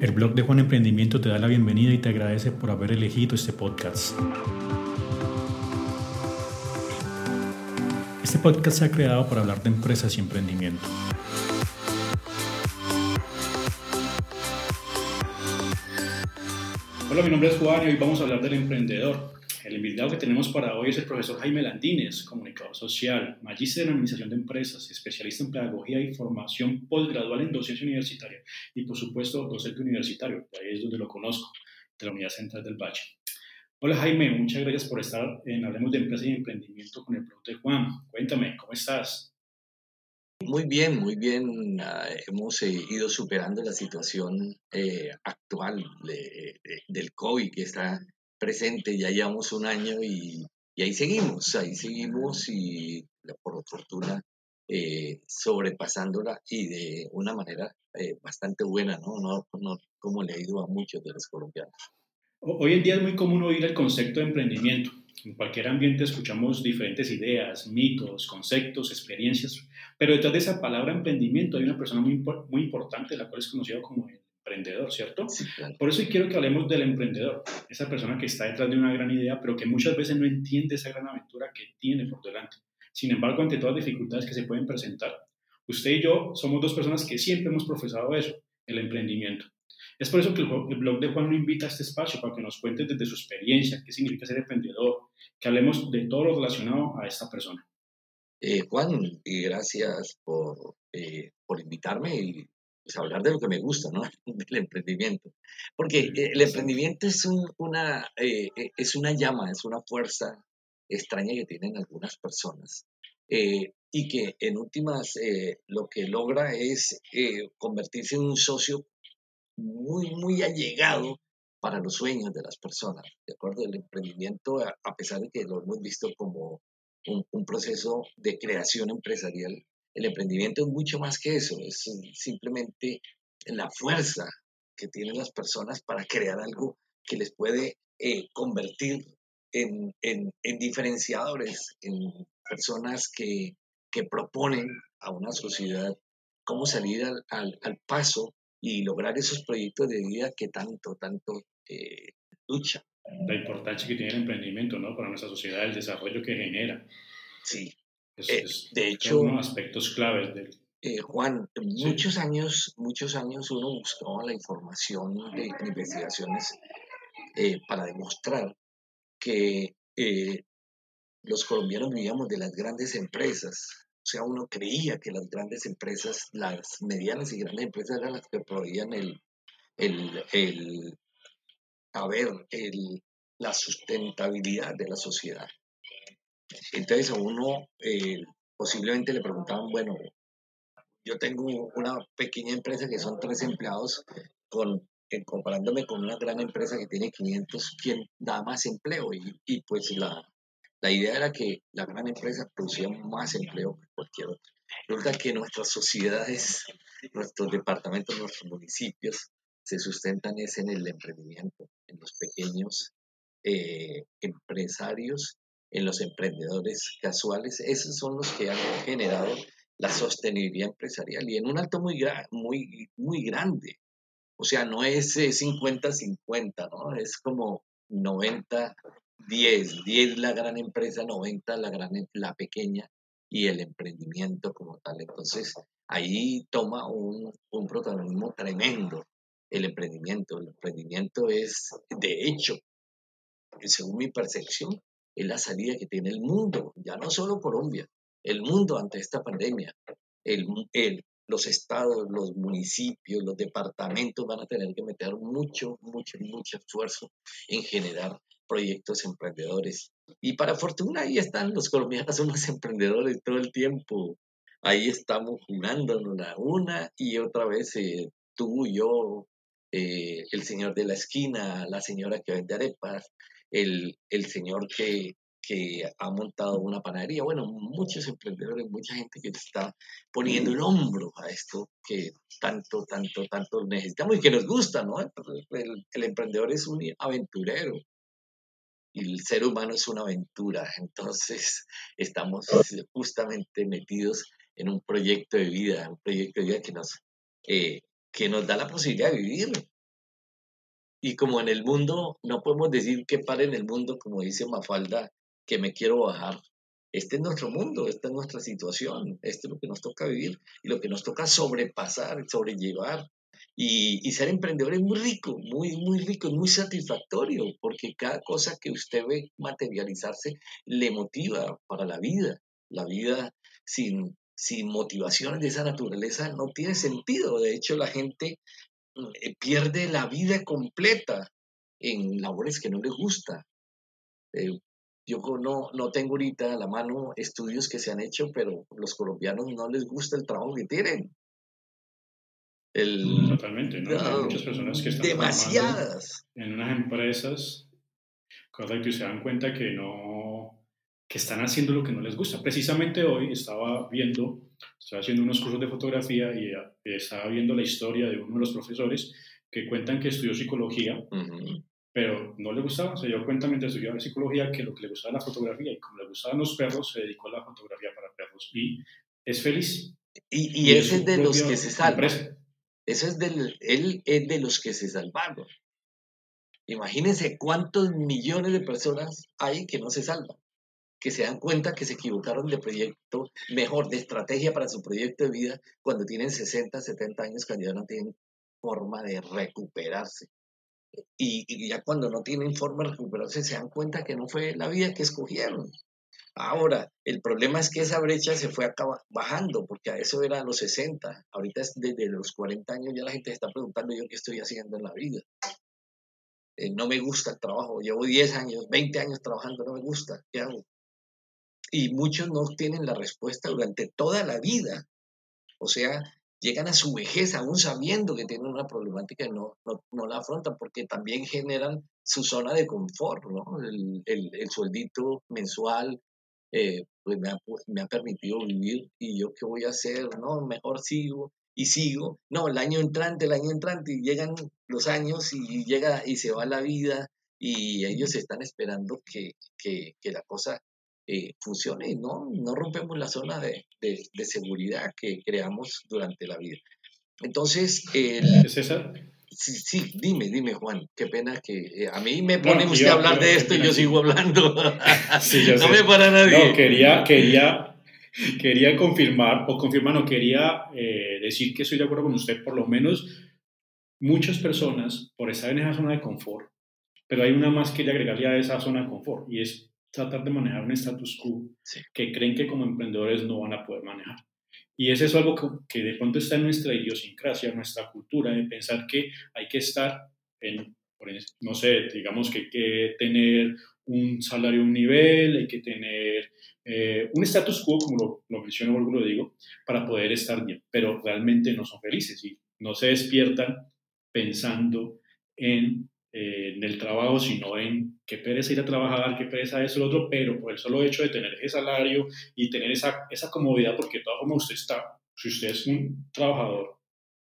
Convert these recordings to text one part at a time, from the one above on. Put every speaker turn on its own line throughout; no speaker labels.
El blog de Juan Emprendimiento te da la bienvenida y te agradece por haber elegido este podcast. Este podcast se ha creado para hablar de empresas y emprendimiento. Hola, mi nombre es Juan y hoy vamos a hablar del emprendedor. El invitado que tenemos para hoy es el profesor Jaime Landines, comunicador social, magíster en administración de empresas, especialista en pedagogía y formación postgradual en docencia universitaria y, por supuesto, docente universitario. Ahí es donde lo conozco, de la Unidad Central del Valle. Hola Jaime, muchas gracias por estar en Hablemos de Empresas y Emprendimiento con el producto de Juan. Cuéntame, ¿cómo estás?
Muy bien, muy bien. Ah, hemos eh, ido superando la situación eh, actual del COVID que está presente, ya llevamos un año y, ahí seguimos, ahí seguimos y por fortuna eh, sobrepasándola y de una manera eh, bastante buena, ¿no? ¿no? No como le ha ido a muchos de los colombianos.
Hoy en día es muy común oír el concepto de emprendimiento. En cualquier ambiente escuchamos diferentes ideas, mitos, conceptos, experiencias, pero detrás de esa palabra emprendimiento hay una persona muy, muy importante, la cual es conocida como el emprendedor, ¿cierto? Por eso quiero que hablemos del emprendedor, esa persona que está detrás de una gran idea, pero que muchas veces no entiende esa gran aventura que tiene por delante. Sin embargo, ante todas las dificultades que se pueden presentar, usted y yo somos dos personas que siempre hemos profesado eso, el emprendimiento. Es por eso que el blog de Juan lo invita a este espacio para que nos cuente desde su experiencia qué significa ser emprendedor, que hablemos de todo lo relacionado a esta persona.
Eh, Juan, y gracias por, eh, por invitarme y pues, hablar de lo que me gusta, ¿no? Del emprendimiento. Porque el emprendimiento es, una, eh, eh, es una llama, es una fuerza extraña que tienen algunas personas. Eh, y que en últimas lo que logra es convertirse en un socio muy, muy allegado para los sueños de las personas. ¿De acuerdo? El emprendimiento, a, pesar de que lo hemos visto como un, un proceso de creación empresarial, el emprendimiento es mucho más que eso, es simplemente la fuerza que tienen las personas para crear algo que les puede eh, convertir en, diferenciadores, en personas que, proponen a una sociedad cómo salir al, paso y lograr esos proyectos de vida que tanto, tanto eh, luchan.
La importancia que tiene el emprendimiento ¿no? para nuestra sociedad, el desarrollo que genera.
Sí,
eh, de hecho, aspectos claves del...
Eh, Juan, muchos años, muchos años uno buscaba la información de investigaciones eh, para demostrar que los colombianos vivíamos de las grandes empresas. O sea, uno creía que las grandes empresas, las medianas y grandes empresas eran las que proveían el, el, el a ver, el, la sustentabilidad de la sociedad. Entonces a uno eh, posiblemente le preguntaban, bueno, yo tengo una pequeña empresa que son tres empleados, con, comparándome con una gran empresa que tiene 500, ¿quién da más empleo? Y, pues la, la, idea era que la gran empresa producía más empleo que cualquier otra. Resulta que nuestras sociedades, nuestros departamentos, nuestros municipios se sustentan es en el emprendimiento, en los pequeños eh, empresarios en los emprendedores casuales, esos son los que han generado la sostenibilidad empresarial y en un alto muy, muy, muy grande. O sea, no es 50-50, ¿no? Es como 90-10, 10 la gran empresa, 90 la, gran, la pequeña y el emprendimiento como tal. Entonces, ahí toma un, un protagonismo tremendo el emprendimiento. El emprendimiento es, de hecho, según mi percepción, es la salida que tiene el mundo, ya no solo Colombia, el mundo ante esta pandemia. El, los estados, los municipios, los departamentos van a tener que meter mucho, mucho, mucho esfuerzo en generar proyectos emprendedores. Y para fortuna ahí están, los colombianos somos emprendedores todo el tiempo. Ahí estamos jugándonos la una y otra vez eh, tú, yo, eh, el señor de la esquina, la señora que vende arepas, el, el señor que, que ha montado una panadería. Bueno, muchos emprendedores, mucha gente que está poniendo el hombro a esto que tanto, tanto, tanto necesitamos y que nos gusta, ¿no? El, el, emprendedor es un aventurero y el ser humano es una aventura. Entonces, estamos justamente metidos en un proyecto de vida, un proyecto de vida que nos, eh, que nos da la posibilidad de vivir y como en el mundo, no podemos decir que pare en el mundo, como dice Mafalda, que me quiero bajar. Este es nuestro mundo, esta es nuestra situación, esto es lo que nos toca vivir y lo que nos toca sobrepasar, sobrellevar. Y, y ser emprendedor es muy rico, muy, muy rico, muy satisfactorio, porque cada cosa que usted ve materializarse le motiva para la vida. La vida sin, sin motivaciones de esa naturaleza no tiene sentido. De hecho, la gente eh, pierde la vida completa en labores que no les gusta. Eh, yo no, no tengo ahorita a la mano estudios que se han hecho, pero los colombianos no les gusta el trabajo que tienen.
Totalmente, ¿no? Hay muchas personas que están
demasiadas.
en unas empresas, correcto, y se dan cuenta que no, que están haciendo lo que no les gusta. Precisamente hoy estaba viendo estaba haciendo unos cursos de fotografía y eh, estaba viendo la historia de uno de los profesores que cuentan que estudió psicología, pero no le gustaba, se dio cuenta mientras estudiaba psicología que lo que le gustaba era la fotografía y como le gustaban los perros, se dedicó a la fotografía para perros y es feliz.
Y, ese es de los que se salvan. Ese es del, él es de los que se salvaron. Imagínense cuántos millones de personas hay que no se salvan que se dan cuenta que se equivocaron de proyecto, mejor, de estrategia para su proyecto de vida cuando tienen 60, 70 años, cuando ya no tienen forma de recuperarse. Y, ya cuando no tienen forma de recuperarse, se dan cuenta que no fue la vida que escogieron. Ahora, el problema es que esa brecha se fue bajando, porque a eso era a los 60. Ahorita es desde los 40 años ya la gente se está preguntando yo qué estoy haciendo en la vida. Eh, no me gusta el trabajo, llevo 10 años, 20 años trabajando, no me gusta, ¿qué hago? Y muchos no tienen la respuesta durante toda la vida. O sea, llegan a su vejez aún sabiendo que tienen una problemática y no, no, la afrontan porque también generan su zona de confort, ¿no? El, el, sueldito mensual eh, pues me ha, me ha, permitido vivir y yo qué voy a hacer, ¿no? Mejor sigo y sigo. No, el año entrante, el año entrante y llegan los años y llega y se va la vida y ellos están esperando que, que, que la cosa eh, funcione y no, no rompemos la zona de, de, seguridad que creamos durante la vida. Entonces, el,
César.
Sí, sí, dime, dime, Juan. Qué pena que eh, a mí me pone usted a hablar de esto y yo sigo hablando. no me para nadie.
No, quería, quería, quería confirmar, o confirmar, no, quería eh, decir que estoy de acuerdo con usted, por lo menos muchas personas, por estar en esa zona de confort, pero hay una más que le agregaría a esa zona de confort, y es tratar de manejar un status quo que creen que como emprendedores no van a poder manejar. Y es eso algo que, de pronto está en nuestra idiosincrasia, nuestra cultura, de pensar que hay que estar en, no sé, digamos que hay que tener un salario, un nivel, hay que tener eh, un status quo, como lo, lo menciono, o lo digo, para poder estar bien, pero realmente no son felices y no se despiertan pensando en eh, en el trabajo, sino en qué pereza ir a trabajar, qué pereza eso, lo otro, pero por el solo hecho de tener ese salario y tener esa, esa comodidad, porque de todas formas usted está, si usted es un trabajador,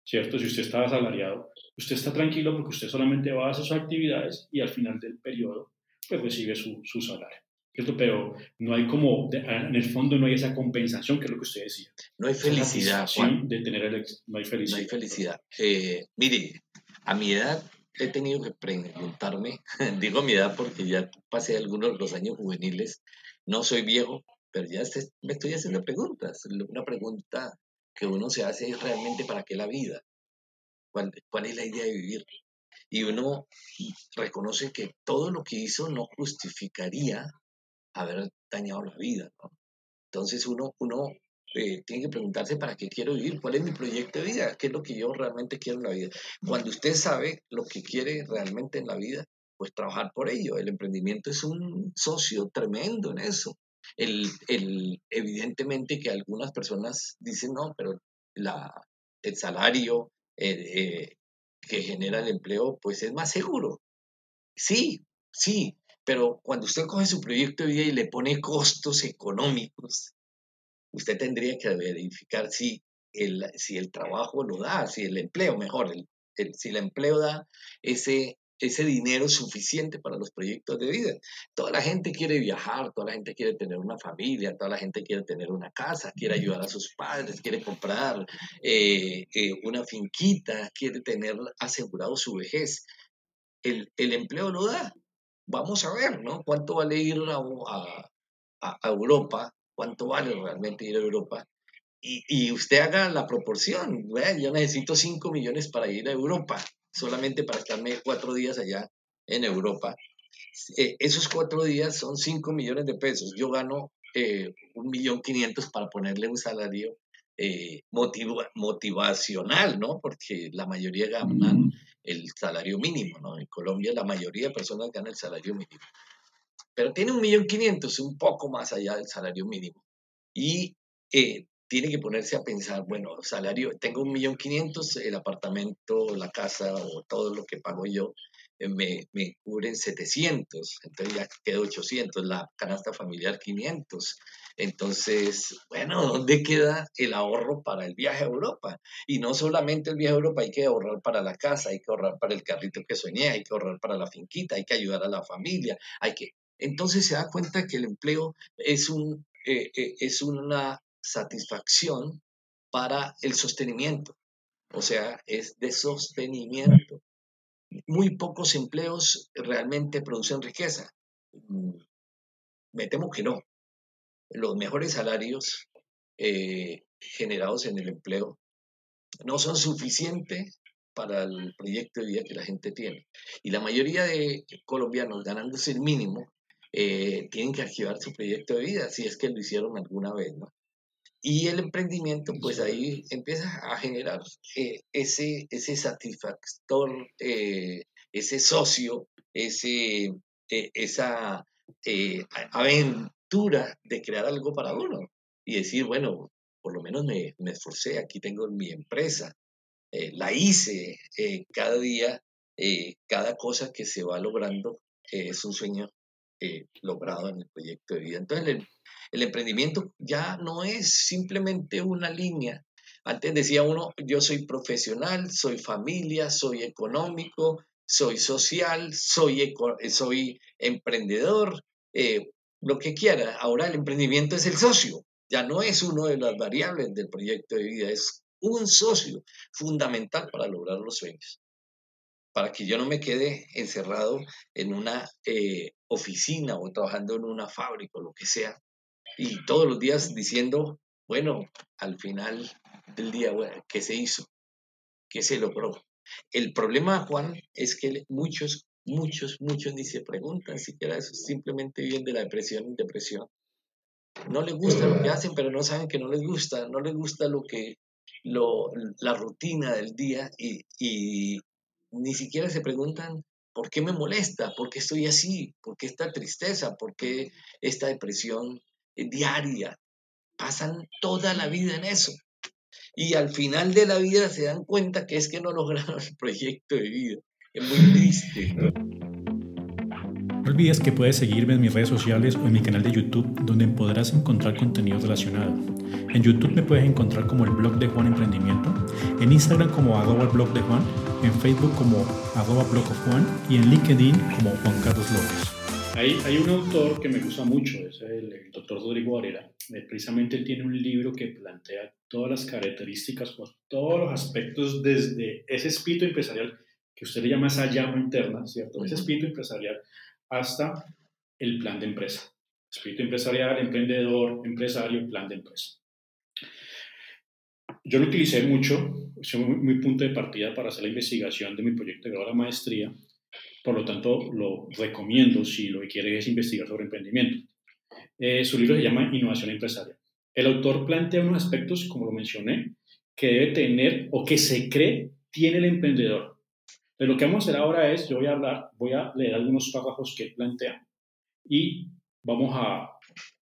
¿cierto? Si usted está asalariado, usted está tranquilo porque usted solamente va a hacer sus actividades y al final del periodo, pues recibe su, su salario. ¿Cierto? Pero no hay como, en el fondo no hay esa compensación, que es lo que usted decía.
No hay felicidad, Juan.
De tener el, no hay felicidad.
No hay felicidad. Eh, mire, a mi edad he tenido que preguntarme, digo mi edad porque ya pasé algunos de los años juveniles, no soy viejo, pero ya me estoy haciendo preguntas. Una pregunta que uno se hace es realmente para qué la vida, cuál, cuál es la idea de vivir. Y uno reconoce que todo lo que hizo no justificaría haber dañado la vida. Entonces uno, uno eh, tiene que preguntarse para qué quiero vivir, cuál es mi proyecto de vida, qué es lo que yo realmente quiero en la vida. Cuando usted sabe lo que quiere realmente en la vida, pues trabajar por ello. El emprendimiento es un socio tremendo en eso. El, el, evidentemente que algunas personas dicen, no, pero la, el salario eh, eh, que genera el empleo, pues es más seguro. Sí, sí, pero cuando usted coge su proyecto de vida y le pone costos económicos, usted tendría que verificar si el, si el trabajo lo da, si el empleo, mejor, el, si el empleo da ese, ese dinero suficiente para los proyectos de vida. Toda la gente quiere viajar, toda la gente quiere tener una familia, toda la gente quiere tener una casa, quiere ayudar a sus padres, quiere comprar eh, eh, una finquita, quiere tener asegurado su vejez. el, empleo lo da. Vamos a ver, ¿no? ¿Cuánto vale ir a, a, Europa? ¿Cuánto vale realmente ir a Europa? Y, y usted haga la proporción. Yo necesito 5 millones para ir a Europa, solamente para estarme cuatro días allá en Europa. Eh, esos cuatro días son 5 millones de pesos. Yo gano eh, un millón quinientos para ponerle un salario eh, motivacional, ¿no? Porque la mayoría ganan el salario mínimo, ¿no? En Colombia la mayoría de personas ganan el salario mínimo. Pero tiene un millón quinientos, un poco más allá del salario mínimo. Y eh, tiene que ponerse a pensar, bueno, salario, tengo un millón quinientos, el apartamento, la casa o todo lo que pago yo, eh, me, me, cubren 700, entonces ya queda 800, la canasta familiar 500. Entonces, bueno, ¿dónde queda el ahorro para el viaje a Europa? Y no solamente el viaje a Europa, hay que ahorrar para la casa, hay que ahorrar para el carrito que soñé, hay que ahorrar para la finquita, hay que ayudar a la familia, hay que... Entonces se da cuenta que el empleo es, un, eh, eh, es una satisfacción para el sostenimiento, o sea, es de sostenimiento muy pocos empleos realmente producen riqueza. Mm, me temo que no. Los mejores salarios eh, generados en el empleo no son suficientes para el proyecto de vida que la gente tiene. Y la mayoría de colombianos ganándose el mínimo eh, tienen que archivar su proyecto de vida, si es que lo hicieron alguna vez, ¿no? Y el emprendimiento, pues ahí empieza a generar eh, ese, ese satisfactor, eh, ese socio, ese, esa aventura de crear algo para uno y decir, bueno, por lo menos me, me esforcé, aquí tengo mi empresa, la hice cada día, cada cosa que se va logrando es un sueño logrado en el proyecto de vida. Entonces, el emprendimiento ya no es simplemente una línea. Antes decía uno, yo soy profesional, soy familia, soy económico, soy social, soy, soy emprendedor, eh, lo que quiera. Ahora el emprendimiento es el socio, ya no es uno de las variables del proyecto de vida, es un socio fundamental para lograr los sueños. Para que yo no me quede encerrado en una eh, oficina o trabajando en una fábrica o lo que sea, y todos los días diciendo, bueno, al final del día, ¿qué se hizo? ¿Qué se logró? El problema, Juan, es que muchos, muchos, muchos ni se preguntan siquiera eso, simplemente viven de la depresión en depresión. No les gusta lo que hacen, pero no saben que no les gusta, no les gusta lo que, lo, la rutina del día y, y ni siquiera se preguntan por qué me molesta, por qué estoy así, por qué esta tristeza, por qué esta depresión eh, diaria, pasan toda la vida en eso. Y al final de la vida se dan cuenta que es que no lograron el proyecto de vida. Es muy triste.
No olvides que puedes seguirme en mis redes sociales o en mi canal de YouTube, donde podrás encontrar contenido relacionado. En YouTube me puedes encontrar como el blog de Juan Emprendimiento, en Instagram como arroba el blog de Juan, en Facebook como arroba blog of Juan y en LinkedIn como Juan Carlos López. Hay, hay un autor que me gusta mucho, es el, doctor Rodrigo Varela. Eh, precisamente tiene un libro que plantea todas las características, pues, todos los aspectos desde ese espíritu empresarial que usted le llama esa llama interna, ¿cierto? Ese espíritu empresarial hasta el plan de empresa. Espíritu empresarial, emprendedor, empresario, plan de empresa. Yo lo utilicé mucho, fue mi, punto de partida para hacer la investigación de mi proyecto de grado de maestría por lo tanto, lo recomiendo si lo que quiere es investigar sobre emprendimiento. Eh, su libro se llama Innovación Empresarial. El autor plantea unos aspectos, como lo mencioné, que debe tener o que se cree tiene el emprendedor. Entonces, lo que vamos a hacer ahora es, yo voy a hablar, voy a leer algunos párrafos que plantea y vamos a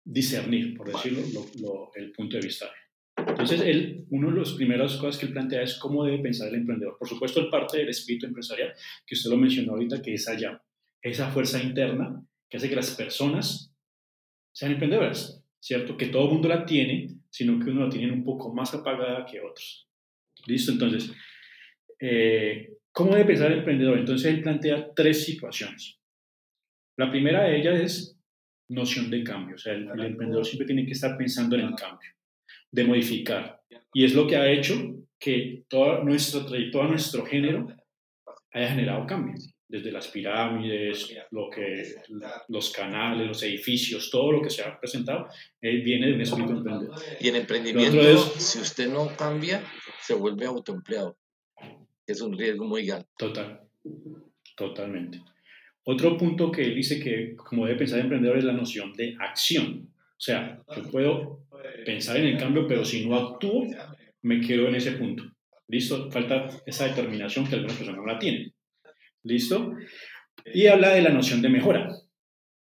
discernir, por decirlo, el punto de vista entonces, él, una de las primeras cosas que él plantea es cómo debe pensar el emprendedor. Por supuesto, el parte del espíritu empresarial, que usted lo mencionó ahorita, que es allá, esa fuerza interna que hace que las personas sean emprendedoras, ¿cierto? Que todo el mundo la tiene, sino que uno la tiene un poco más apagada que otros. ¿Listo? Entonces, eh, ¿cómo debe pensar el emprendedor? Entonces, él plantea tres situaciones. La primera de ellas es noción de cambio. O sea, el emprendedor siempre tiene que estar pensando en el cambio de modificar. Y es lo que ha hecho que toda nuestra trayectoria, nuestro género haya generado cambios. desde las pirámides, lo que, los canales, los edificios, todo lo que se ha presentado, eh, viene de un espíritu emprendedor.
Y en emprendimiento, si usted no cambia, se vuelve autoempleado. Es un riesgo muy alto.
Total, totalmente. Otro punto que él dice que como debe pensar el emprendedor es la noción de acción. O sea, yo puedo pensar en el cambio, pero si no actúo, me quedo en ese punto. ¿Listo? Falta esa determinación que algunas personas no la tienen. ¿Listo? Y habla de la noción de mejora,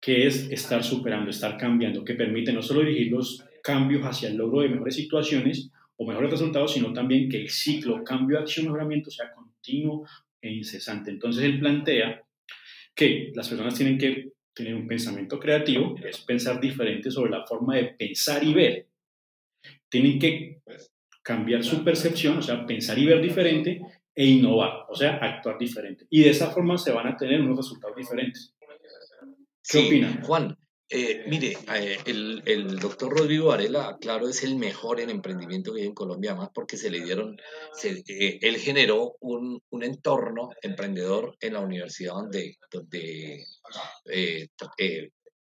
que es estar superando, estar cambiando, que permite no solo dirigir los cambios hacia el logro de mejores situaciones o mejores resultados, sino también que el ciclo cambio, acción, mejoramiento sea continuo e incesante. Entonces él plantea que las personas tienen que tener un pensamiento creativo, es pensar diferente sobre la forma de pensar y ver. Tienen que cambiar su percepción, o sea, pensar y ver diferente e innovar, o sea, actuar diferente. Y de esa forma se van a tener unos resultados diferentes.
¿Qué opinan? Juan, eh, mire, eh, el, el, doctor Rodrigo Varela, claro, es el mejor en emprendimiento que hay en Colombia, más porque se le dieron, eh, él generó un, un, entorno emprendedor en la universidad donde, donde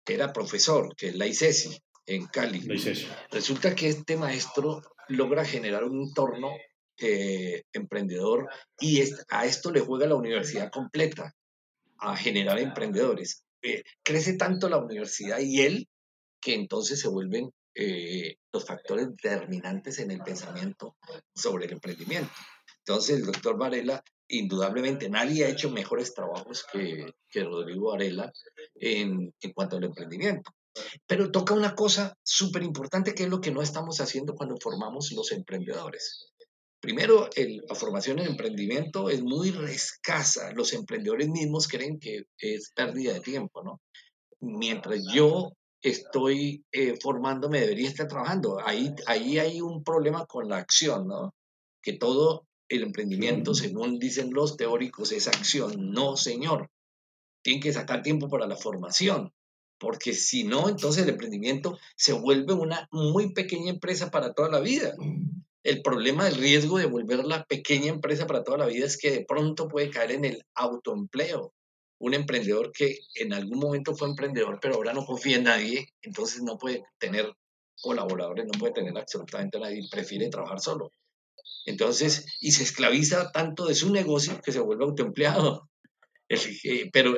era profesor, que es la ICESI, en Cali.
La ICESI.
Resulta que este maestro logra generar un entorno eh, emprendedor y a esto le juega la universidad completa, a generar emprendedores. Eh, crece tanto la universidad y él que entonces se vuelven eh, los factores determinantes en el pensamiento sobre el emprendimiento. Entonces el doctor Varela, indudablemente nadie ha hecho mejores trabajos que, que Rodrigo Varela en, en cuanto al emprendimiento. Pero toca una cosa súper importante que es lo que no estamos haciendo cuando formamos los emprendedores. Primero, la formación en emprendimiento es muy escasa. Los emprendedores mismos creen que es pérdida de tiempo, ¿no? Mientras yo estoy eh, formándome, debería estar trabajando. Ahí, ahí hay un problema con la acción, ¿no? Que todo el emprendimiento, según dicen los teóricos, es acción. No, señor. Tienen que sacar tiempo para la formación porque si no, entonces el emprendimiento se vuelve una muy pequeña empresa para toda la vida. El problema del riesgo de volverla pequeña empresa para toda la vida es que de pronto puede caer en el autoempleo. Un emprendedor que en algún momento fue emprendedor, pero ahora no confía en nadie, entonces no puede tener colaboradores, no puede tener absolutamente nadie, prefiere trabajar solo. Entonces, y se esclaviza tanto de su negocio que se vuelve autoempleado. Eh, pero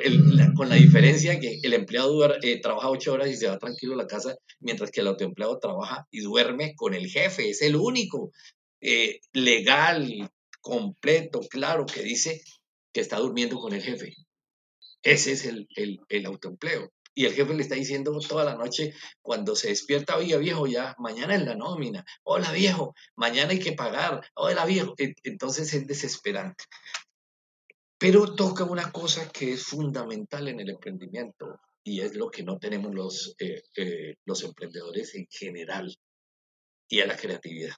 con la diferencia que el empleado eh, trabaja ocho horas y se va tranquilo a la casa, mientras que el autoempleado trabaja y duerme con el jefe. Es el único eh, legal, completo, claro, que dice que está durmiendo con el jefe. Ese es el, el, autoempleo. Y el jefe le está diciendo toda la noche, cuando se despierta, oiga viejo, ya, mañana es la nómina, hola viejo, mañana hay que pagar, hola viejo. Entonces es desesperante. Pero toca una cosa que es fundamental en el emprendimiento y es lo que no tenemos los, eh, eh, los emprendedores en general y es la creatividad.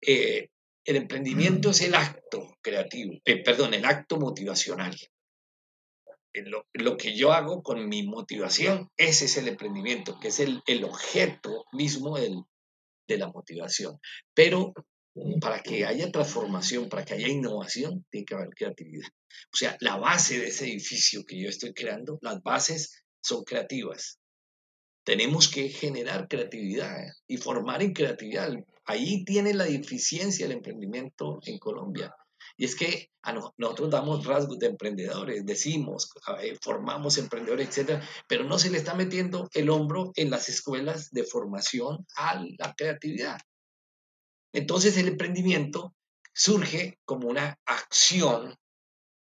Eh, el emprendimiento es el acto creativo, perdón, el acto motivacional. Lo, lo, que yo hago con mi motivación, ese es el emprendimiento, que es el, el objeto mismo del, de la motivación. Pero para que haya transformación, para que haya innovación, tiene que haber creatividad. O sea, la base de ese edificio que yo estoy creando, las bases son creativas. Tenemos que generar creatividad y formar en creatividad. Ahí tiene la deficiencia del emprendimiento en Colombia. Y es que a nosotros damos rasgos de emprendedores, decimos, formamos emprendedores, etcétera, pero no se le está metiendo el hombro en las escuelas de formación a la creatividad. Entonces el emprendimiento surge como una acción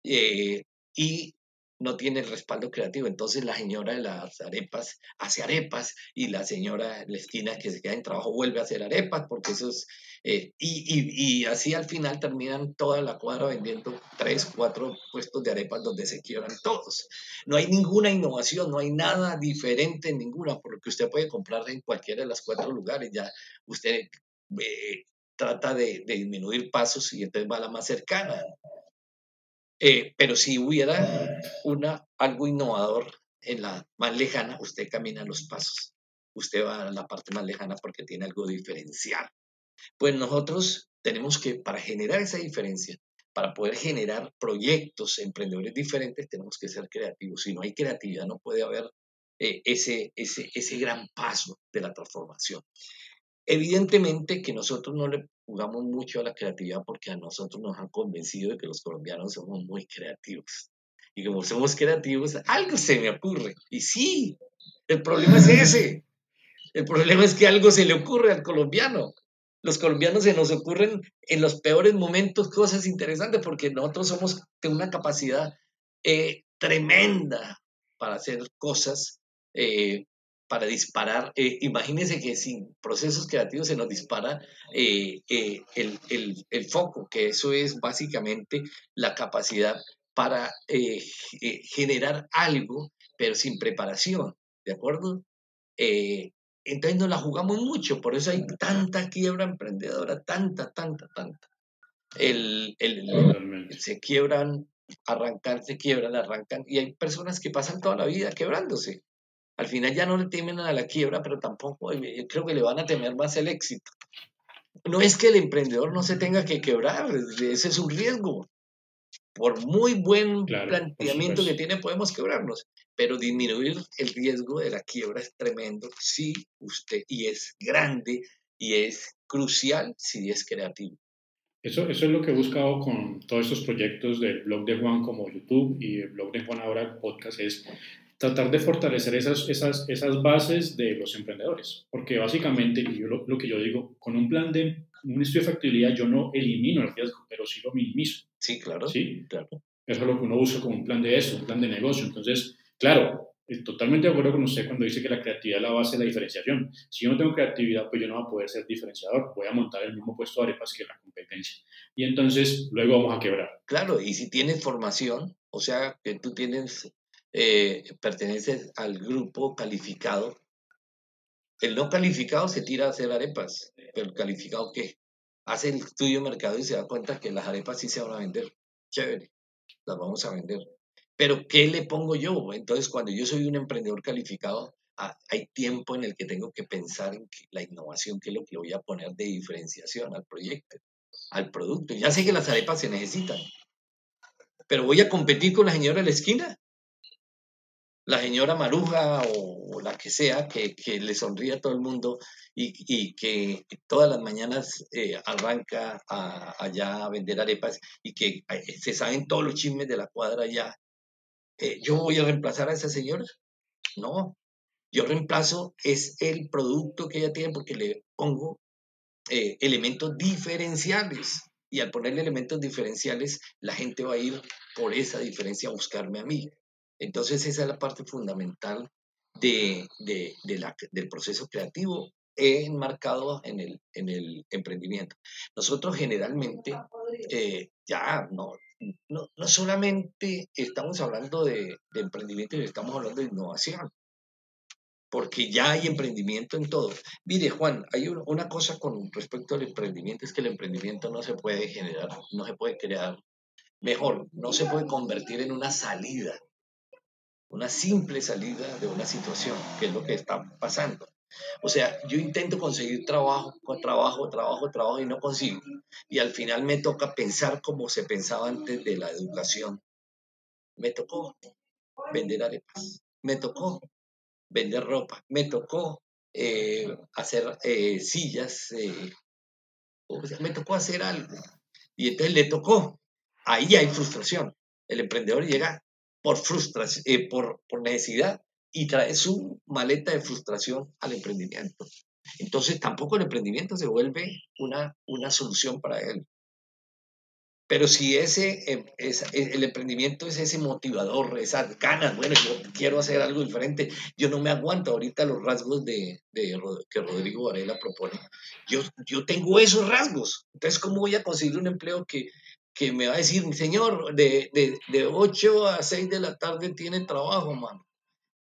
eh, y no tiene el respaldo creativo. Entonces la señora de las arepas hace arepas y la señora esquina que se queda en trabajo vuelve a hacer arepas porque eso es... Eh, y, y, así al final terminan toda la cuadra vendiendo tres, cuatro puestos de arepas donde se quiebran todos. No hay ninguna innovación, no hay nada diferente en ninguna, porque usted puede comprar en cualquiera de los cuatro lugares. Ya usted eh, trata de, disminuir pasos y entonces va a la más cercana. Eh, pero si hubiera una, algo innovador en la más lejana, usted camina los pasos. Usted va a la parte más lejana porque tiene algo diferencial. Pues nosotros tenemos que, para generar esa diferencia, para poder generar proyectos, emprendedores diferentes, tenemos que ser creativos. Si no hay creatividad, no puede haber eh, ese, ese, ese gran paso de la transformación. Evidentemente que nosotros no le jugamos mucho a la creatividad porque a nosotros nos han convencido de que los colombianos somos muy creativos. Y como somos creativos, algo se me ocurre. Y sí, el problema es ese. El problema es que algo se le ocurre al colombiano los colombianos se nos ocurren en los peores momentos cosas interesantes porque nosotros somos de una capacidad eh, tremenda para hacer cosas, eh, para disparar. Eh, imagínense que sin procesos creativos se nos dispara el, el, foco, que eso es básicamente la capacidad para generar algo, pero sin preparación, ¿de acuerdo? Entonces nos la jugamos mucho, por eso hay tanta quiebra emprendedora, tanta, tanta, tanta. El, el, se quiebran, arrancan, se quiebran, arrancan, y hay personas que pasan toda la vida quebrándose. Al final ya no le temen a la quiebra, pero tampoco yo creo que le van a temer más el éxito. No es que el emprendedor no se tenga que quebrar, ese es un riesgo por muy buen planteamiento que tiene, podemos quebrarnos, pero disminuir el riesgo de la quiebra es tremendo si usted, y es grande, y es crucial si es creativo.
Eso, eso es lo que he buscado con todos estos proyectos del blog de Juan como YouTube y el blog de Juan ahora el podcast, es tratar de fortalecer esas, esas, esas bases de los emprendedores, porque básicamente, yo lo, lo que yo digo, con un plan de un estudio de factibilidad yo no elimino el riesgo, pero sí lo minimizo.
Sí, claro.
Sí, claro. Eso es lo que uno usa como un plan de eso, un plan de negocio. Entonces, claro, totalmente de acuerdo con usted cuando dice que la creatividad es la base de la diferenciación. Si yo no tengo creatividad, pues yo no voy a poder ser diferenciador. Voy a montar el mismo puesto de arepas que la competencia. Y entonces luego vamos a quebrar.
Claro, y si tienes formación, o sea, que tú tienes, eh, perteneces al grupo calificado, el no calificado se tira a hacer arepas, pero el calificado ¿qué? hace el estudio de mercado y se da cuenta que las arepas sí se van a vender. Chévere, las vamos a vender. Pero ¿qué le pongo yo? Entonces, cuando yo soy un emprendedor calificado, ah, hay tiempo en el que tengo que pensar en la innovación, qué es lo que voy a poner de diferenciación al proyecto, al producto. Ya sé que las arepas se necesitan, pero voy a competir con la señora de la esquina, la señora Maruja o, la que sea, que, le sonríe a todo el mundo y, que todas las mañanas eh, arranca allá a vender arepas y que eh, se saben todos los chismes de la cuadra allá. Eh, ¿Yo voy a reemplazar a esa señora? No, yo reemplazo es el producto que ella tiene porque le pongo elementos diferenciales. Y al ponerle elementos diferenciales, la gente va a ir por esa diferencia a buscarme a mí. Entonces esa es la parte fundamental de, del proceso creativo enmarcado en el, en el emprendimiento. Nosotros generalmente eh, ya no, no, solamente estamos hablando de, emprendimiento, estamos hablando de innovación, porque ya hay emprendimiento en todo. Mire, Juan, hay una cosa con respecto al emprendimiento, es que el emprendimiento no se puede generar, no se puede crear, mejor, no se puede convertir en una salida una simple salida de una situación, que es lo que está pasando. O sea, yo intento conseguir trabajo, trabajo, trabajo, trabajo y no consigo. Y al final me toca pensar como se pensaba antes de la educación. Me tocó vender arepas, me tocó vender ropa, me tocó eh, hacer eh, sillas, eh, me tocó hacer algo. Y entonces le tocó. Ahí hay frustración. El emprendedor llega por frustración, eh, por, necesidad y trae su maleta de frustración al emprendimiento. Entonces tampoco el emprendimiento se vuelve una, una solución para él. Pero si ese, em, es, el emprendimiento es ese motivador, esas ganas, bueno, yo quiero hacer algo diferente, yo no me aguanto ahorita los rasgos de, de que Rodrigo Varela propone. Yo, yo tengo esos rasgos. Entonces, ¿cómo voy a conseguir un empleo que, que me va a decir, señor, de, de, de 8 a 6 de la tarde tiene trabajo, mano.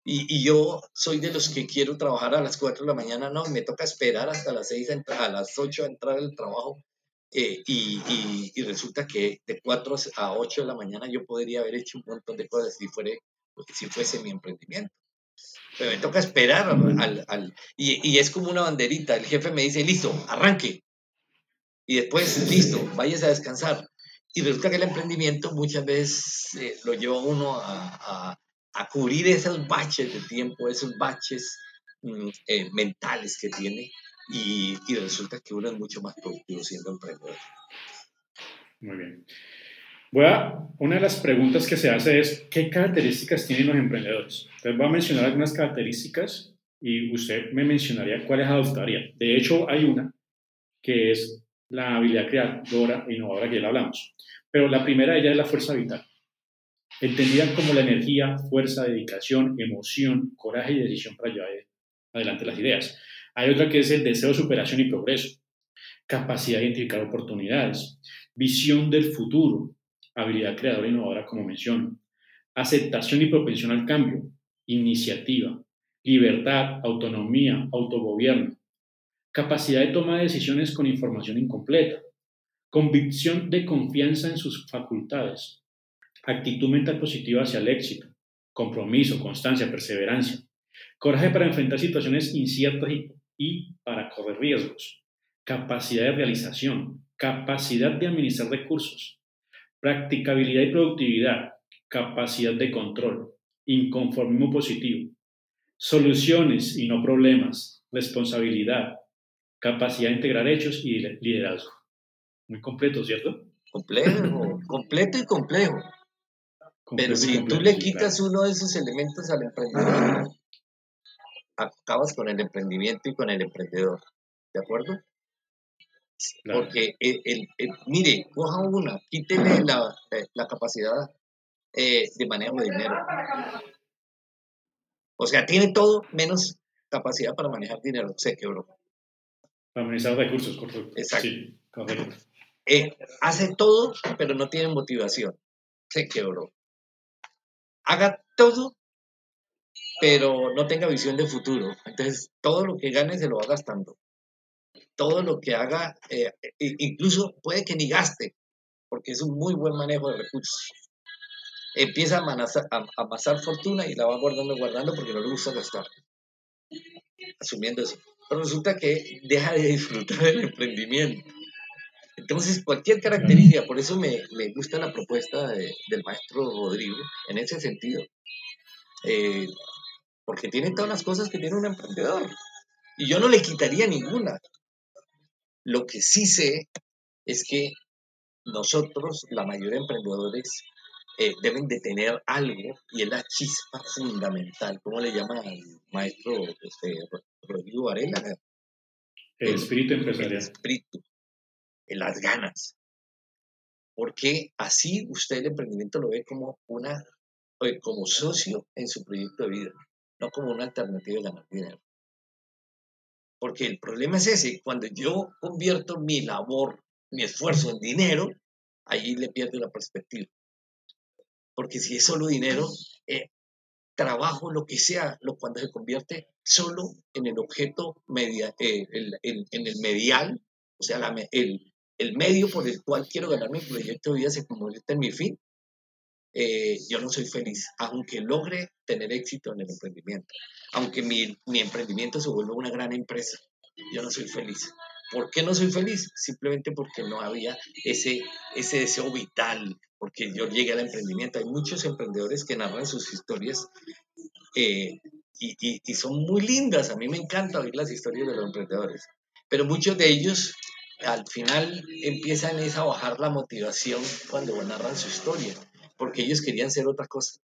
Y, y, yo soy de los que quiero trabajar a las 4 de la mañana, no, me toca esperar hasta las 6 a, a las 8 a entrar al trabajo. Eh, y, y, y, resulta que de 4 a 8 de la mañana yo podría haber hecho un montón de cosas si, fuere, si fuese mi emprendimiento. Pero me toca esperar al, al y, es como una banderita. El jefe me dice, listo, arranque. Y después, listo, váyase a descansar Y resulta que el emprendimiento muchas veces eh, lo lleva uno a, a, cubrir esos baches de tiempo, esos baches mm, eh, mentales que tiene y, y, resulta que uno es mucho más productivo siendo emprendedor.
Muy bien. Voy a, una de las preguntas que se hace es, ¿qué características tienen los emprendedores? Entonces voy a mencionar algunas características y usted me mencionaría cuáles adoptaría. De hecho, hay una que es la habilidad creadora e innovadora que ya la hablamos. Pero la primera de ellas es la fuerza vital. Entendida como la energía, fuerza, dedicación, emoción, coraje y decisión para llevar adelante las ideas. Hay otra que es el deseo de superación y progreso, capacidad de identificar oportunidades, visión del futuro, habilidad creadora e innovadora como menciono, aceptación y propensión al cambio, iniciativa, libertad, autonomía, autogobierno, capacidad de toma de decisiones con información incompleta, convicción de confianza en sus facultades, actitud mental positiva hacia el éxito, compromiso, constancia, perseverancia, coraje para enfrentar situaciones inciertas y, para correr riesgos, capacidad de realización, capacidad de administrar recursos, practicabilidad y productividad, capacidad de control, inconformismo positivo, soluciones y no problemas, responsabilidad, capacidad de integrar hechos y liderazgo. Muy completo, ¿cierto?
Complejo, completo y complejo. Pero si tú le quitas uno de esos elementos al emprendedor, acabas con el emprendimiento y con el emprendedor. ¿De acuerdo? Porque, el, mire, coja una, quítele la, eh, la capacidad eh, de manejo de dinero. O sea, tiene todo menos capacidad para manejar dinero. Se quebró.
Manejar recursos, correcto.
Exacto. Sí, correcto. Eh, hace todo, pero no tiene motivación. Se quebró. Haga todo, pero no tenga visión de futuro. Entonces, todo lo que gane se lo va gastando. Todo lo que haga, eh, incluso puede que ni gaste, porque es un muy buen manejo de recursos. Empieza a amasar, a amasar fortuna y la va guardando, guardando porque no le gusta gastar. Asumiendo eso. Resulta que deja de disfrutar del emprendimiento entonces, cualquier característica, por eso me, me gusta la propuesta del maestro Rodrigo en ese sentido, eh, porque tiene todas las cosas que tiene un emprendedor. Y yo no le quitaría ninguna. Lo que sí sé es que nosotros, la mayoría de emprendedores, eh, deben de tener algo y es la chispa fundamental. ¿Cómo le llama el maestro este, Rodrigo Varela?
El, espíritu empresarial. El
espíritu en las ganas. Porque así usted el emprendimiento lo ve como una eh, como socio en su proyecto de vida, no como una alternativa de ganar dinero. Porque el problema es ese, cuando yo convierto mi labor, mi esfuerzo en dinero, ahí le pierdo la perspectiva. Porque si es solo dinero, eh, trabajo, lo que sea, lo, cuando se convierte solo en el objeto media, eh, en el medial, o sea, el, el medio por el cual quiero ganar mi proyecto de vida se convierte en mi fin, eh, yo no soy feliz, aunque logre tener éxito en el emprendimiento, aunque mi, mi emprendimiento se vuelva una gran empresa, yo no soy feliz. ¿Por qué no soy feliz? Simplemente porque no había ese, ese deseo vital, porque yo llegué al emprendimiento. Hay muchos emprendedores que narran sus historias eh, y, son muy lindas. A mí me encanta oír las historias de los emprendedores, pero muchos de ellos al final empiezan a bajar la motivación cuando narran su historia, porque ellos querían ser otra cosa.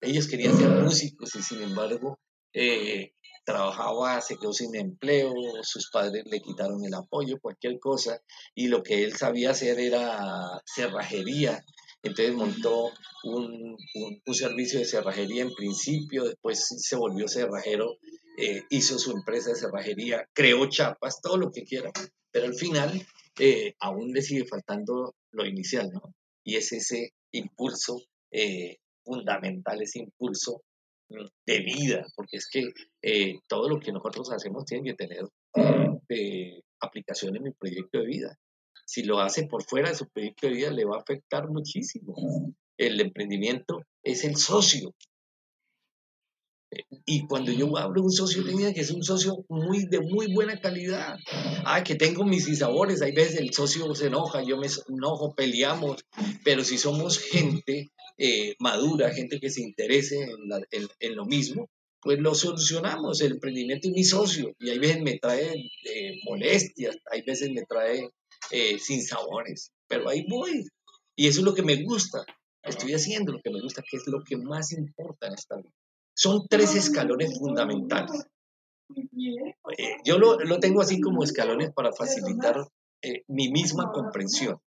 Ellos querían ser músicos y sin embargo eh, trabajaba, se quedó sin empleo, sus padres le quitaron el apoyo, cualquier cosa, y lo que él sabía hacer era cerrajería. Entonces montó un, un servicio de cerrajería en principio, después se volvió cerrajero eh, hizo su empresa de cerrajería, creó chapas, todo lo que quiera, pero al final eh, aún le sigue faltando lo inicial, ¿no? Y es ese impulso eh, fundamental, ese impulso de vida, porque es que todo lo que nosotros hacemos tiene que tener aplicación en mi proyecto de vida. Si lo hace por fuera de su proyecto de vida, le va a afectar muchísimo. El emprendimiento es el socio Y cuando yo hablo de un socio, tenía que es un socio muy, de muy buena calidad. Ah, que tengo mis sabores. Hay veces el socio se enoja, yo me enojo, peleamos. Pero si somos gente eh, madura, gente que se interese en, en, lo mismo, pues lo solucionamos. El emprendimiento es mi socio. Y hay veces me trae eh, molestias, hay veces me trae eh, sin sabores. Pero ahí voy. Y eso es lo que me gusta. Estoy haciendo lo que me gusta, que es lo que más importa en esta vida. Son tres escalones fundamentales. Eh, yo lo, lo, tengo así como escalones para facilitar eh, mi misma comprensión.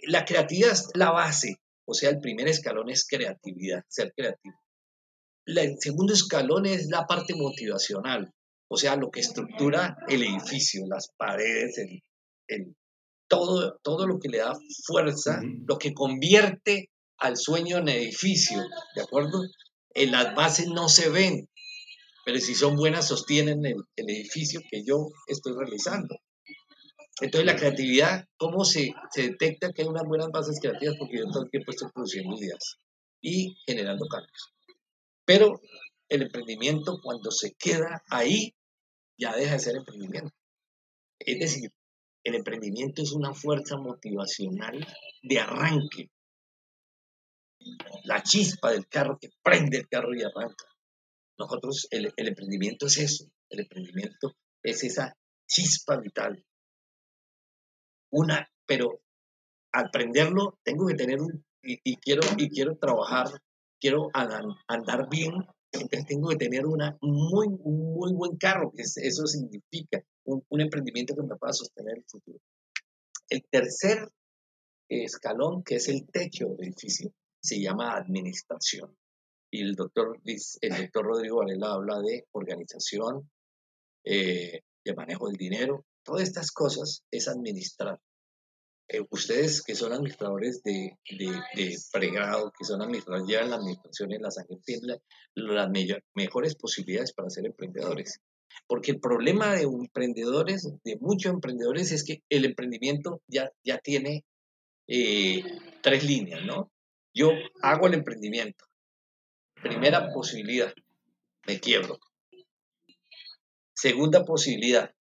La creatividad es la base, o sea, el primer escalón es creatividad, ser creativo. el segundo escalón es la parte motivacional, o sea, lo que estructura el edificio, las paredes, el, el, todo, todo lo que le da fuerza, lo que convierte al sueño en edificio, ¿de acuerdo? en las bases no se ven, pero si son buenas sostienen el, edificio que yo estoy realizando. Entonces la creatividad, ¿cómo se, se, detecta que hay unas buenas bases creativas? Porque yo todo el tiempo estoy produciendo ideas y generando cambios. Pero el emprendimiento cuando se queda ahí, ya deja de ser emprendimiento. Es decir, el emprendimiento es una fuerza motivacional de arranque la chispa del carro que prende el carro y arranca. Nosotros, el, emprendimiento es eso, el emprendimiento es esa chispa vital. Una, pero al prenderlo tengo que tener un, y, quiero, y quiero trabajar, quiero andar, bien, entonces tengo que tener una muy, muy buen carro, que eso significa un, un emprendimiento que me pueda sostener el futuro. El tercer escalón, que es el techo del edificio, se llama administración. Y el doctor, el doctor Rodrigo Varela habla de organización, eh, de manejo del dinero. Todas estas cosas es administrar. Eh, ustedes que son administradores de, de, pregrado, que son administradores, llevan la administración en la sangre, tienen las mejores posibilidades para ser emprendedores. Porque el problema de emprendedores, de muchos emprendedores, es que el emprendimiento ya, ya tiene eh, tres líneas, ¿no? Yo hago el emprendimiento. Primera posibilidad, me quiebro. Segunda posibilidad,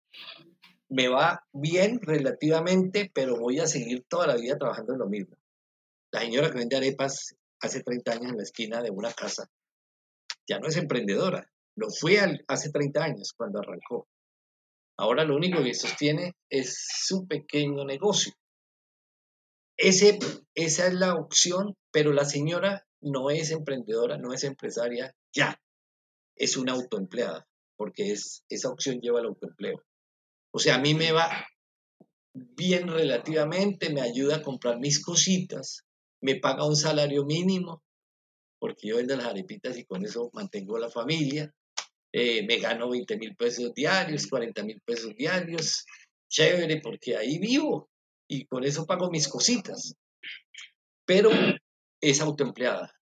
me va bien relativamente, pero voy a seguir toda la vida trabajando en lo mismo. La señora que vende arepas hace 30 años en la esquina de una casa, ya no es emprendedora, lo fue hace 30 años cuando arrancó. Ahora lo único que sostiene es su pequeño negocio. Ese, esa es la opción, pero la señora no es emprendedora, no es empresaria, ya, es una autoempleada, porque es, esa opción lleva al autoempleo. O sea, a mí me va bien relativamente, me ayuda a comprar mis cositas, me paga un salario mínimo, porque yo vendo las arepitas y con eso mantengo la familia, eh, me gano 20 mil pesos diarios, 40 mil pesos diarios, chévere, porque ahí vivo, y con eso pago mis cositas. Pero es autoempleada.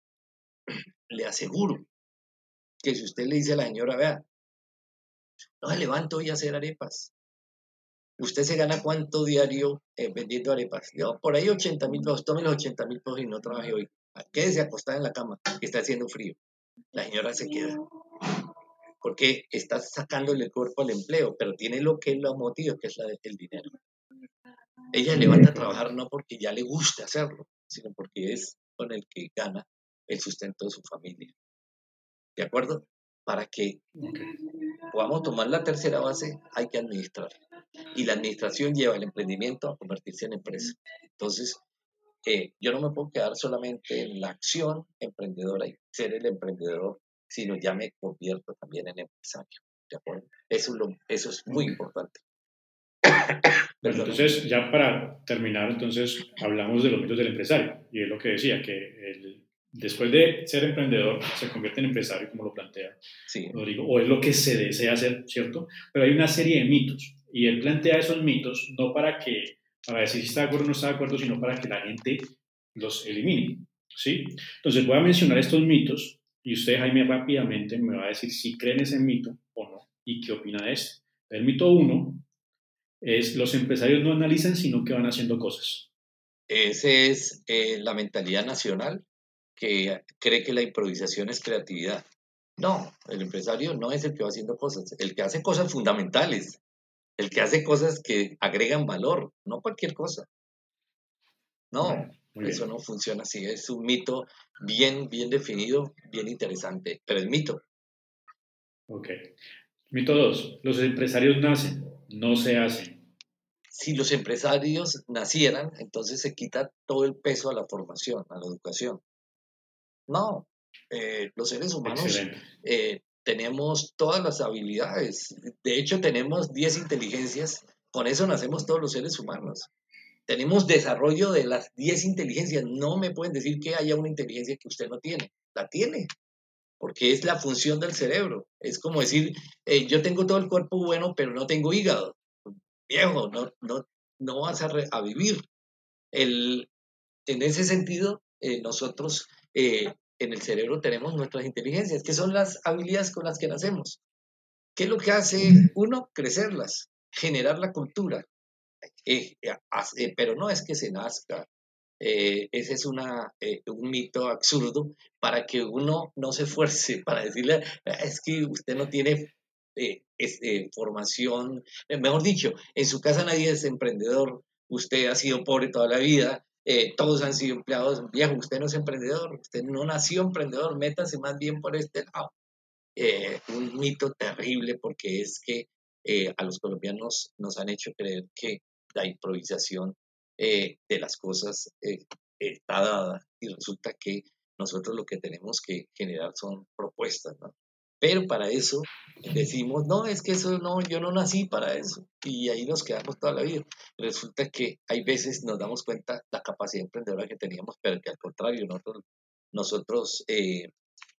Le aseguro que si usted le dice a la señora, vea, no se levanto hoy a hacer arepas. ¿Usted se gana cuánto diario eh, vendiendo arepas? Yo, por ahí 80 mil pesos, tome los 80 mil pesos y no trabaje hoy. Quédese acostada en la cama, que está haciendo frío. La señora se queda. Porque está sacándole el cuerpo al empleo, pero tiene lo que lo motiva, que es el dinero. Ella levanta a trabajar no porque ya le guste hacerlo, sino porque es con el que gana el sustento de su familia. ¿De acuerdo? Para que podamos tomar la tercera base, hay que administrar. Y la administración lleva el emprendimiento a convertirse en empresa. Entonces, eh, yo no me puedo quedar solamente en la acción emprendedora y ser el emprendedor, sino ya me convierto también en empresario. ¿De acuerdo? Eso eso es muy importante.
Bueno, entonces, ya para terminar, entonces hablamos de los mitos del empresario. Y es lo que decía, que después de ser emprendedor se convierte en empresario, como lo plantea sí. Rodrigo, o es lo que se desea hacer, ¿cierto? Pero hay una serie de mitos. Y él plantea esos mitos no para que, para decir si está de acuerdo o no está de acuerdo, sino para que la gente los elimine. ¿sí? Entonces voy a mencionar estos mitos y usted, Jaime, rápidamente me va a decir si creen ese mito o no y qué opina de este. El mito uno es los empresarios no analizan, sino que van haciendo cosas.
Esa es eh, la mentalidad nacional que cree que la improvisación es creatividad. No, el empresario no es el que va haciendo cosas, el que hace cosas fundamentales, el que hace cosas que agregan valor, no cualquier cosa. No, eso no funciona así, es un mito bien, bien definido, bien interesante, pero el mito.
Ok. Mito 2. Los empresarios nacen, no se hacen.
Si los empresarios nacieran, entonces se quita todo el peso a la formación, a la educación. No, eh, los seres humanos eh, tenemos todas las habilidades. De hecho, tenemos 10 inteligencias. Con eso nacemos todos los seres humanos. Tenemos desarrollo de las 10 inteligencias. No me pueden decir que haya una inteligencia que usted no tiene. La tiene. Porque es la función del cerebro. Es como decir, eh, yo tengo todo el cuerpo bueno, pero no tengo hígado. Viejo, no, no, no vas a, vivir. El, en ese sentido, nosotros en el cerebro tenemos nuestras inteligencias, que son las habilidades con las que nacemos. ¿Qué es lo que hace uno? Crecerlas, generar la cultura. Eh, eh, eh, pero no es que se nazca. ese es una, un mito absurdo para que uno no se esfuerce, para decirle, ah, es que usted no tiene formación, mejor dicho, en su casa nadie es emprendedor, usted ha sido pobre toda la vida, eh, todos han sido empleados. Viejo, usted no es emprendedor, usted no nació emprendedor, métase más bien por este lado. Eh, un mito terrible porque es que eh, a los colombianos nos han hecho creer que la improvisación de las cosas está dada y resulta que nosotros lo que tenemos que generar son propuestas, ¿no? Pero para eso decimos, no, es que eso no, yo no nací para eso. Y ahí nos quedamos toda la vida. Resulta que hay veces nos damos cuenta la capacidad emprendedora que teníamos, pero que al contrario, nosotros, nosotros eh,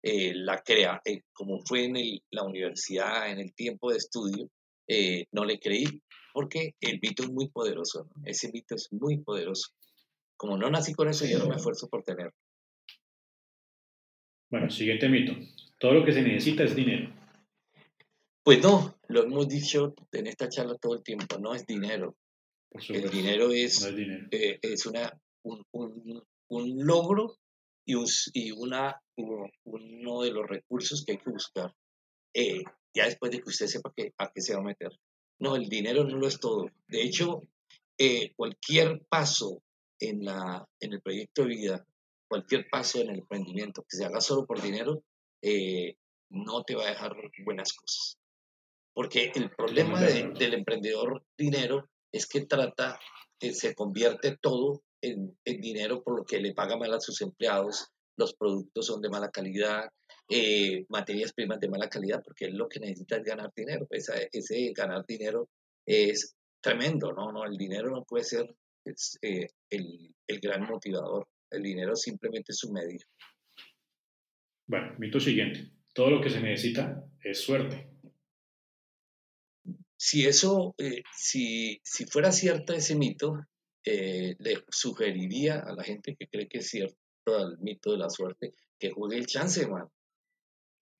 eh, la crea, eh, como fue en la universidad, en el tiempo de estudio, no le creí, porque el mito es muy poderoso, ese mito es muy poderoso. Como no nací con eso, yo no me esfuerzo por tenerlo.
Bueno, siguiente mito. Todo lo que se necesita es dinero.
Pues no, lo hemos dicho en esta charla todo el tiempo, no es dinero. el dinero es, eh, es una, un, logro y, y una, uno de los recursos que hay que buscar. Eh, ya después de que usted sepa que, a qué se va a meter. No, el dinero no lo es todo. De hecho, eh, cualquier paso en, la, en el proyecto de vida, cualquier paso en el emprendimiento que se haga solo por dinero, eh, no te va a dejar buenas cosas. Porque el problema del emprendedor dinero es que trata, que se convierte todo en, dinero por lo que le paga mal a sus empleados, los productos son de mala calidad, eh, materias primas de mala calidad, porque él lo que necesita es ganar dinero. ese ganar dinero es tremendo, ¿no? no el dinero no puede ser eh, el, el, gran motivador, el dinero simplemente es un medio.
Bueno, mito siguiente. Todo lo que se necesita es suerte.
Si eso, eh, si, si, fuera cierto ese mito, eh, le sugeriría a la gente que cree que es cierto el mito de la suerte que juegue el chance, man.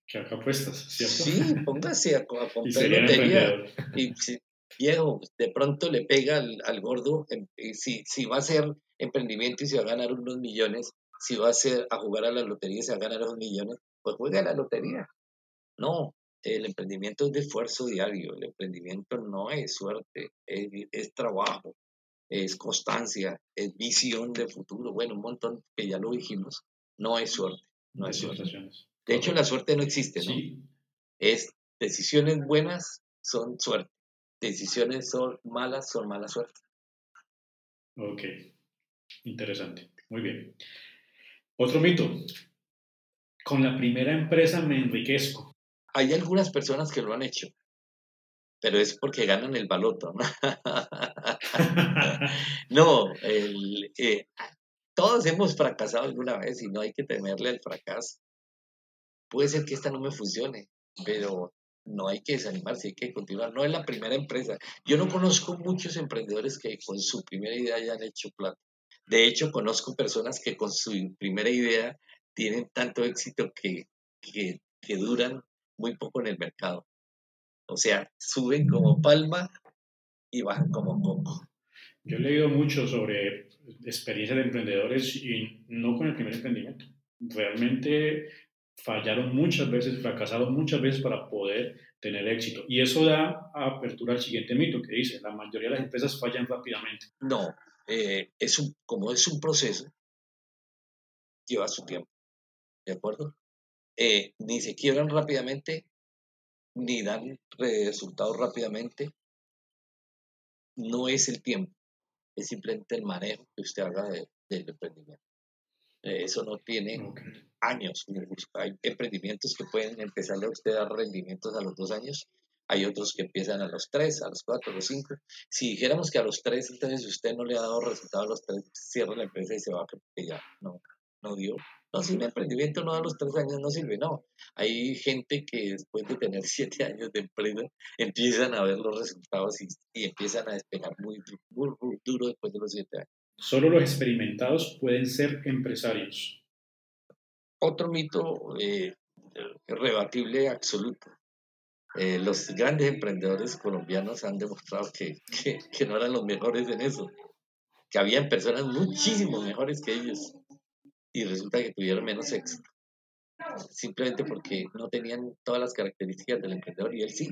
Que haga apuestas, ¿cierto?
Sí, póngase a, comprar lotería. Y si, viejo, de pronto le pega al, gordo, si, si va a hacer emprendimiento y se va a ganar unos millones, si va a, ser, a jugar a la lotería y se va a ganar los millones, pues juega a la lotería. No, el emprendimiento es de esfuerzo diario, el emprendimiento no es suerte, es, trabajo, es constancia, es visión de futuro. Bueno, un montón que ya lo dijimos, no es suerte. No es suerte. De hecho, la suerte no existe, ¿no? Es decisiones buenas son suerte, decisiones son malas son mala suerte.
Ok, interesante, muy bien. Otro mito. Con la primera empresa me enriquezco.
Hay algunas personas que lo han hecho, pero es porque ganan el baloto. no, eh, todos hemos fracasado alguna vez y no hay que temerle al fracaso. Puede ser que esta no me funcione, pero no hay que desanimarse, hay que continuar. No es la primera empresa. Yo no conozco muchos emprendedores que con su primera idea hayan hecho plata. De hecho, conozco personas que con su primera idea tienen tanto éxito que, que, duran muy poco en el mercado. O sea, suben como palma y bajan como coco.
Yo he leído mucho sobre experiencias de emprendedores y no con el primer emprendimiento. Realmente fallaron muchas veces, fracasaron muchas veces para poder tener éxito. Y eso da apertura al siguiente mito que dice, la mayoría de las empresas fallan rápidamente.
No, eh, es un, como es un proceso, lleva su tiempo, ¿de acuerdo? Eh, ni se quiebran rápidamente, ni dan resultados rápidamente. No es el tiempo, es simplemente el manejo que usted haga del emprendimiento. Eh, eso no tiene años. Hay emprendimientos que pueden empezar a usted a dar rendimientos a los dos años. Hay otros que empiezan a los tres, a los cuatro, a los cinco. Si dijéramos que a los tres, entonces usted no le ha dado resultado a los tres, cierra la empresa y se va porque ya no, no dio. No, si un emprendimiento no da los tres años, no sirve, no. Hay gente que después de tener siete años de empresa empiezan a ver los resultados y, y empiezan a despegar muy, muy, muy, duro después de los siete años.
Solo los experimentados pueden ser empresarios.
Otro mito eh, rebatible absoluto. Eh, los grandes emprendedores colombianos han demostrado que, que, que no eran los mejores en eso, que habían personas muchísimo mejores que ellos y resulta que tuvieron menos éxito. Simplemente porque no tenían todas las características del emprendedor y él sí.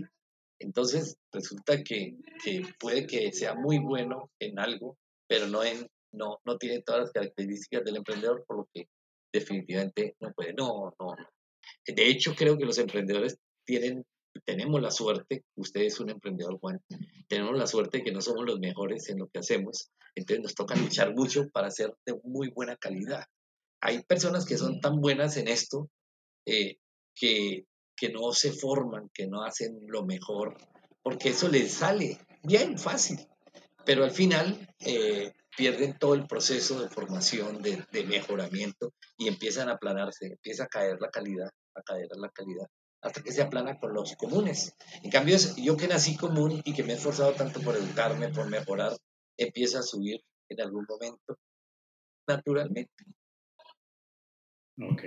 Entonces resulta que, que puede que sea muy bueno en algo, pero no, en, no, no tiene todas las características del emprendedor, por lo que definitivamente no puede. No, no. De hecho, creo que los emprendedores tienen, tenemos la suerte, usted es un emprendedor, Juan, tenemos la suerte de que no somos los mejores en lo que hacemos, entonces nos toca luchar mucho para ser de muy buena calidad. Hay personas que son tan buenas en esto eh, que, que no se forman, que no hacen lo mejor, porque eso les sale bien fácil, pero al final eh, pierden todo el proceso de formación, de, de, mejoramiento y empiezan a aplanarse, empieza a caer la calidad, a caer la calidad, hasta que se aplana con los comunes. En cambio, yo que nací común y que me he esforzado tanto por educarme, por mejorar, empieza a subir en algún momento naturalmente.
Ok.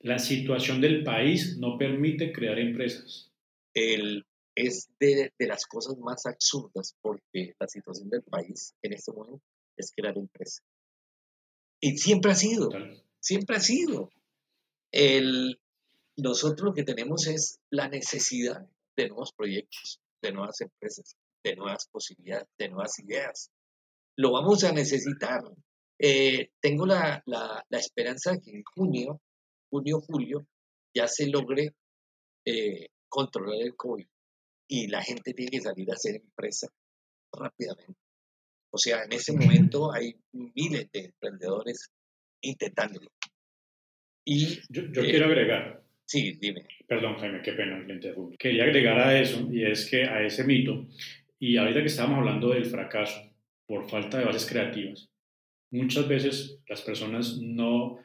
La situación del país no permite crear empresas.
El, es de, de, las cosas más absurdas porque la situación del país en este momento es crear empresas. Y siempre ha sido, siempre ha sido. El, nosotros lo que tenemos es la necesidad de nuevos proyectos, de nuevas empresas, de nuevas posibilidades, de nuevas ideas. Lo vamos a necesitar. Eh, tengo la, la, la, esperanza de que en junio, junio, julio, ya se logre eh, controlar el COVID y la gente tiene que salir a hacer empresa rápidamente. O sea, en ese momento hay miles de emprendedores intentándolo.
Y, yo, yo eh, quiero agregar.
Sí, dime.
Perdón, Jaime, qué pena, le interrumpí. Quería agregar a eso, y es que a ese mito, y ahorita que estábamos hablando del fracaso por falta de bases creativas, muchas veces las personas no,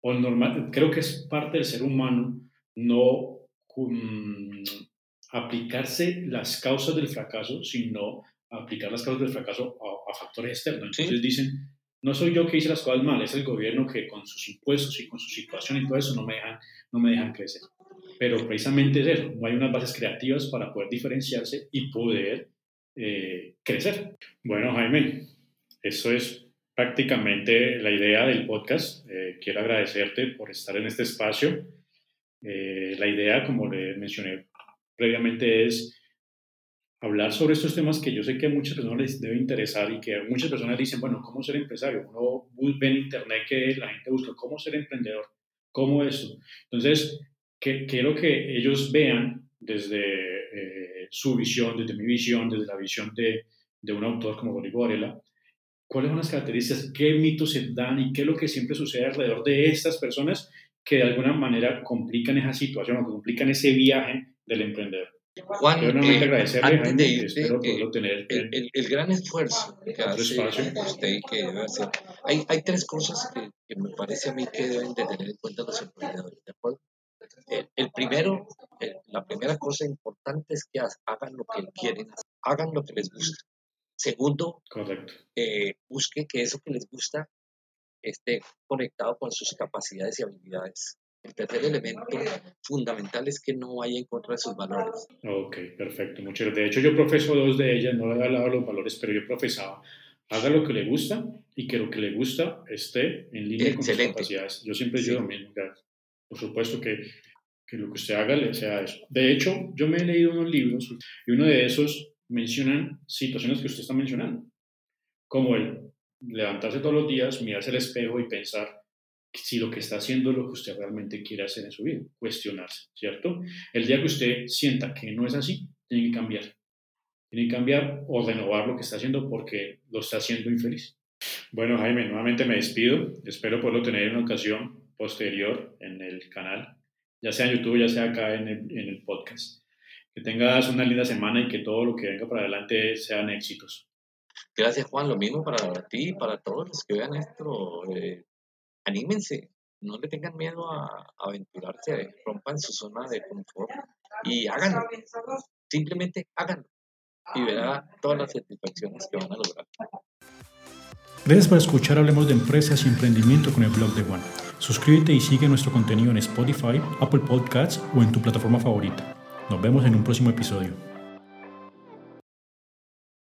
o normal, creo que es parte del ser humano no um, aplicarse las causas del fracaso, sino aplicar las causas del fracaso a, a factores externos. Entonces ¿Sí? dicen, no soy yo que hice las cosas mal, es el gobierno que con sus impuestos y con su situación y todo eso no me dejan, no me dejan crecer. Pero precisamente es eso, no hay unas bases creativas para poder diferenciarse y poder eh, crecer. Bueno, Jaime, eso es prácticamente la idea del podcast. Eh, quiero agradecerte por estar en este espacio. Eh, la idea, como le mencioné previamente, es hablar sobre estos temas que yo sé que a muchas personas les debe interesar y que muchas personas dicen, bueno, ¿cómo ser empresario? Uno ve en internet que la gente busca cómo ser emprendedor, cómo eso. Entonces, que, quiero que ellos vean desde eh, su visión, desde mi visión, desde la visión de, de un autor como Rodrigo Varela, cuáles son las características, qué mitos se dan y qué es lo que siempre sucede alrededor de estas personas que de alguna manera complican esa situación o que complican ese viaje del emprendedor.
Juan, eh, antes de irte, eh, tener el, el, el, gran esfuerzo que hace usted y que debe hacer. Hay, hay tres cosas que, que, me parece a mí que deben de tener en cuenta los emprendedores, ¿de acuerdo? El, el primero, la primera cosa importante es que hagan lo que quieren, hagan lo que les gusta. Segundo, eh, busque que eso que les gusta esté conectado con sus capacidades y habilidades. El tercer elemento fundamental es que no vaya en contra de sus valores.
Ok, perfecto. Muchas De hecho, yo profeso dos de ellas, no he hablado de los valores, pero yo profesaba, haga lo que le gusta y que lo que le gusta esté en línea Excelente. con sus capacidades. Yo siempre digo sí. lo mismo. Por supuesto que, que lo que usted haga le sea eso. De hecho, yo me he leído unos libros y uno de esos mencionan situaciones que usted está mencionando, como el levantarse todos los días, mirarse al espejo y pensar si lo que está haciendo es lo que usted realmente quiere hacer en su vida, cuestionarse, ¿cierto? El día que usted sienta que no es así, tiene que cambiar. Tiene que cambiar o renovar lo que está haciendo porque lo está haciendo infeliz. Bueno, Jaime, nuevamente me despido. Espero poderlo tener en una ocasión posterior en el canal, ya sea en YouTube, ya sea acá en el, en el podcast. Que tengas una linda semana y que todo lo que venga para adelante sean éxitos.
Gracias, Juan. Lo mismo para ti y para todos los que vean esto. Eh, anímense, no le tengan miedo a, aventurarse, rompan su zona de confort y háganlo. Simplemente háganlo y verá todas las satisfacciones que van a lograr.
Gracias por escuchar Hablemos de Empresas y Emprendimiento con el blog de Juan. Suscríbete y sigue nuestro contenido en Spotify, Apple Podcasts o en tu plataforma favorita. Nos vemos en un próximo episodio.